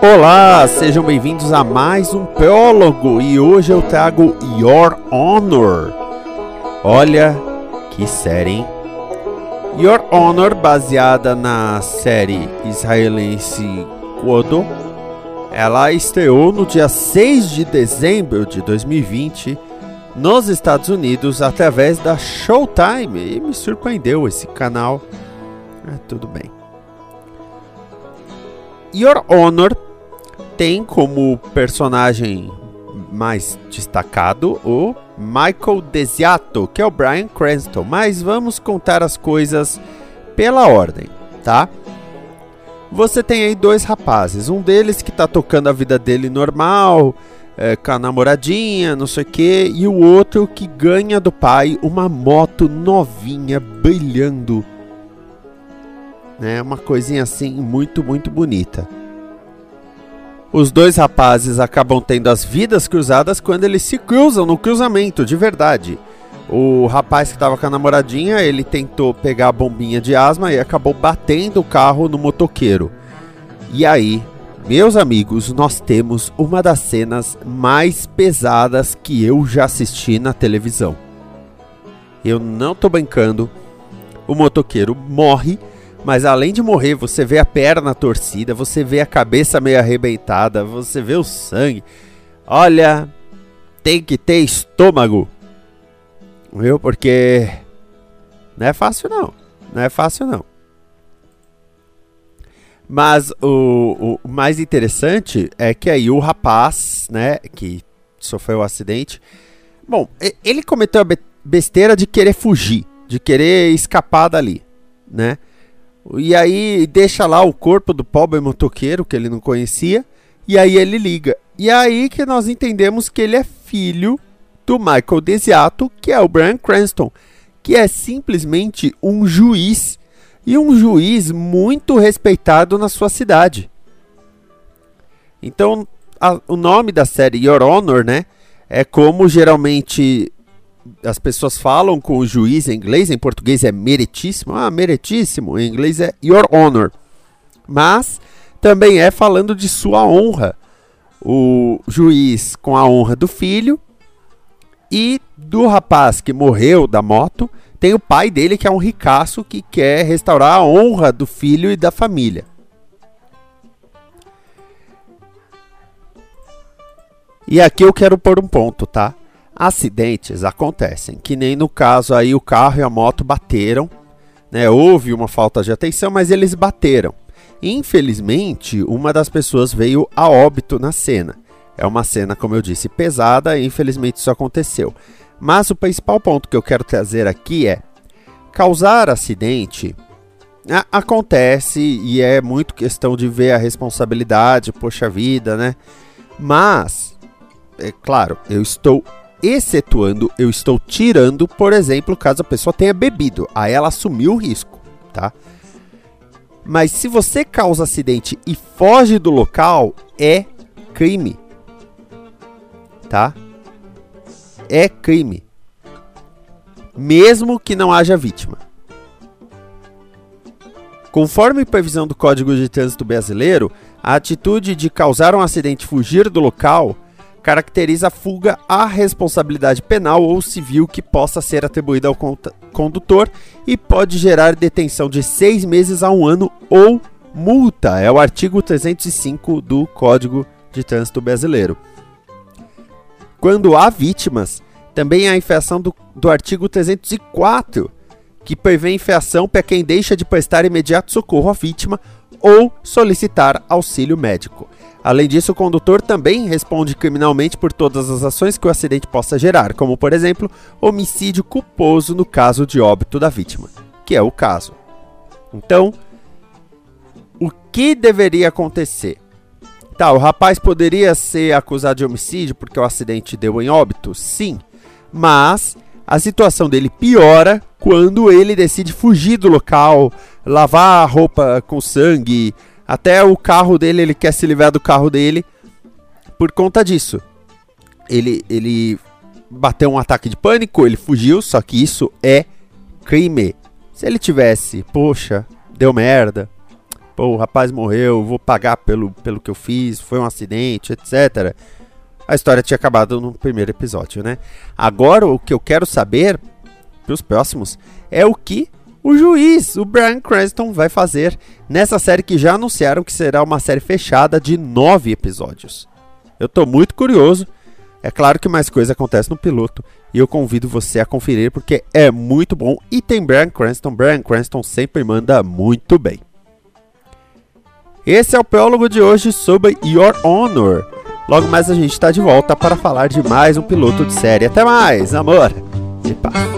Olá, sejam bem-vindos a mais um prólogo e hoje eu trago Your Honor. Olha que série, hein? Your Honor, baseada na série israelense Kodo, ela estreou no dia 6 de dezembro de 2020 nos Estados Unidos através da Showtime e me surpreendeu esse canal. É, tudo bem. Your Honor tem como personagem mais destacado o Michael Desiato, que é o Brian Cranston, mas vamos contar as coisas pela ordem, tá? Você tem aí dois rapazes, um deles que tá tocando a vida dele normal, é, com a namoradinha, não sei o que, e o outro que ganha do pai uma moto novinha, brilhando, né? Uma coisinha assim muito, muito bonita. Os dois rapazes acabam tendo as vidas cruzadas quando eles se cruzam no cruzamento, de verdade. O rapaz que estava com a namoradinha, ele tentou pegar a bombinha de asma e acabou batendo o carro no motoqueiro. E aí, meus amigos, nós temos uma das cenas mais pesadas que eu já assisti na televisão. Eu não tô brincando. O motoqueiro morre mas além de morrer, você vê a perna torcida, você vê a cabeça meio arrebentada, você vê o sangue. Olha, tem que ter estômago. Viu? Porque não é fácil não. Não é fácil não. Mas o, o mais interessante é que aí o rapaz, né, que sofreu o um acidente, bom, ele cometeu a besteira de querer fugir, de querer escapar dali, né? E aí deixa lá o corpo do pobre motoqueiro que ele não conhecia. E aí ele liga. E aí que nós entendemos que ele é filho do Michael Desiato, que é o Brian Cranston, que é simplesmente um juiz e um juiz muito respeitado na sua cidade. Então, a, o nome da série Your Honor, né, é como geralmente as pessoas falam com o juiz em inglês, em português é meritíssimo, ah, meritíssimo, em inglês é your honor. Mas também é falando de sua honra. O juiz com a honra do filho e do rapaz que morreu da moto, tem o pai dele que é um ricaço que quer restaurar a honra do filho e da família. E aqui eu quero pôr um ponto, tá? Acidentes acontecem, que nem no caso aí o carro e a moto bateram, né? Houve uma falta de atenção, mas eles bateram. Infelizmente, uma das pessoas veio a óbito na cena. É uma cena, como eu disse, pesada e infelizmente isso aconteceu. Mas o principal ponto que eu quero trazer aqui é: causar acidente acontece e é muito questão de ver a responsabilidade, poxa vida, né? Mas, é claro, eu estou excetuando, eu estou tirando, por exemplo, caso a pessoa tenha bebido. Aí ela assumiu o risco, tá? Mas se você causa acidente e foge do local, é crime. Tá? É crime. Mesmo que não haja vítima. Conforme previsão do Código de Trânsito Brasileiro, a atitude de causar um acidente e fugir do local caracteriza a fuga à responsabilidade penal ou civil que possa ser atribuída ao condutor e pode gerar detenção de seis meses a um ano ou multa. É o artigo 305 do Código de Trânsito Brasileiro. Quando há vítimas, também há a infração do, do artigo 304, que prevê infração para quem deixa de prestar imediato socorro à vítima ou solicitar auxílio médico. Além disso, o condutor também responde criminalmente por todas as ações que o acidente possa gerar, como, por exemplo, homicídio culposo no caso de óbito da vítima. que é o caso. Então, o que deveria acontecer? Tá, o rapaz poderia ser acusado de homicídio porque o acidente deu em óbito? Sim. Mas a situação dele piora quando ele decide fugir do local, lavar a roupa com sangue, até o carro dele, ele quer se livrar do carro dele por conta disso. Ele, ele bateu um ataque de pânico, ele fugiu, só que isso é crime. Se ele tivesse, poxa, deu merda, pô, o rapaz morreu, vou pagar pelo, pelo que eu fiz, foi um acidente, etc. A história tinha acabado no primeiro episódio, né? Agora o que eu quero saber, pros próximos, é o que o juiz, o Brian Cranston, vai fazer nessa série que já anunciaram que será uma série fechada de nove episódios. Eu tô muito curioso. É claro que mais coisa acontece no piloto e eu convido você a conferir porque é muito bom e tem Brian Cranston. Brian Cranston sempre manda muito bem. Esse é o prólogo de hoje sobre Your Honor. Logo mais a gente está de volta para falar de mais um piloto de série. Até mais, amor! E paz.